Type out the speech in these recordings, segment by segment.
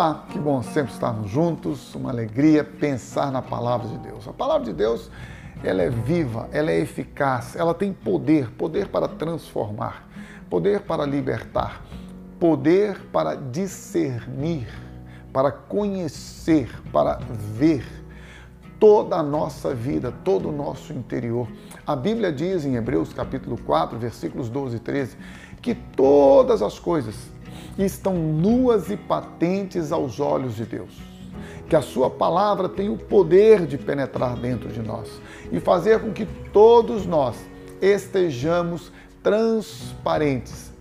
Olá, que bom sempre estarmos juntos, uma alegria pensar na palavra de Deus. A palavra de Deus, ela é viva, ela é eficaz, ela tem poder, poder para transformar, poder para libertar, poder para discernir, para conhecer, para ver toda a nossa vida, todo o nosso interior. A Bíblia diz em Hebreus capítulo 4, versículos 12 e 13, que todas as coisas estão nuas e patentes aos olhos de Deus. Que a Sua palavra tem o poder de penetrar dentro de nós e fazer com que todos nós estejamos transparentes,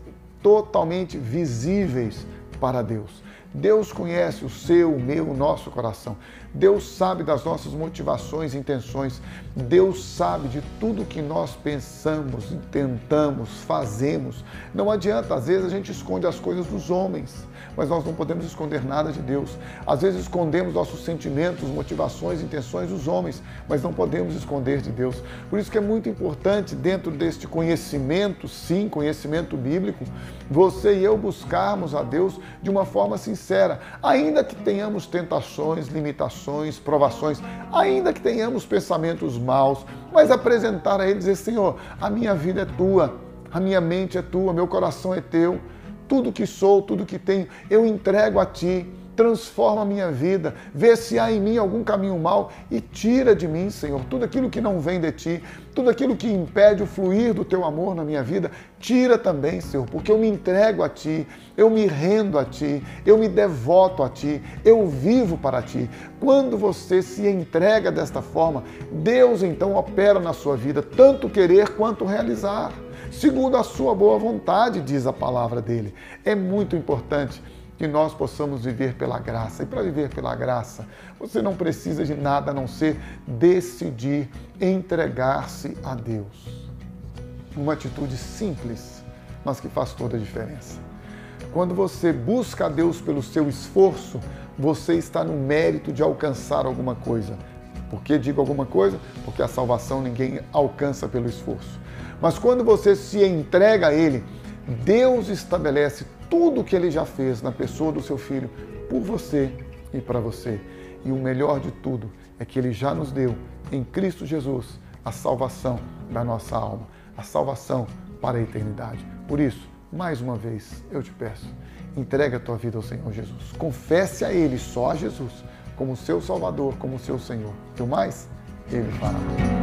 totalmente visíveis para Deus. Deus conhece o seu, o meu, o nosso coração. Deus sabe das nossas motivações e intenções. Deus sabe de tudo que nós pensamos, tentamos, fazemos. Não adianta, às vezes a gente esconde as coisas dos homens, mas nós não podemos esconder nada de Deus. Às vezes escondemos nossos sentimentos, motivações, intenções dos homens, mas não podemos esconder de Deus. Por isso que é muito importante, dentro deste conhecimento, sim, conhecimento bíblico, você e eu buscarmos a Deus de uma forma sincera, ainda que tenhamos tentações, limitações provações, ainda que tenhamos pensamentos maus, mas apresentar a Ele e dizer: Senhor, a minha vida é tua, a minha mente é tua, meu coração é teu, tudo que sou, tudo que tenho, eu entrego a Ti transforma a minha vida, vê se há em mim algum caminho mal e tira de mim, Senhor, tudo aquilo que não vem de ti, tudo aquilo que impede o fluir do teu amor na minha vida, tira também, Senhor, porque eu me entrego a ti, eu me rendo a ti, eu me devoto a ti, eu vivo para ti. Quando você se entrega desta forma, Deus então opera na sua vida, tanto querer quanto realizar, segundo a sua boa vontade, diz a palavra dele. É muito importante que nós possamos viver pela graça. E para viver pela graça, você não precisa de nada a não ser decidir entregar-se a Deus. Uma atitude simples, mas que faz toda a diferença. Quando você busca a Deus pelo seu esforço, você está no mérito de alcançar alguma coisa. Por que digo alguma coisa? Porque a salvação ninguém alcança pelo esforço. Mas quando você se entrega a Ele, Deus estabelece tudo que ele já fez na pessoa do seu filho por você e para você. E o melhor de tudo é que ele já nos deu em Cristo Jesus a salvação da nossa alma, a salvação para a eternidade. Por isso, mais uma vez, eu te peço, entregue a tua vida ao Senhor Jesus. Confesse a Ele, só a Jesus, como seu Salvador, como seu Senhor. E o mais, Ele fará.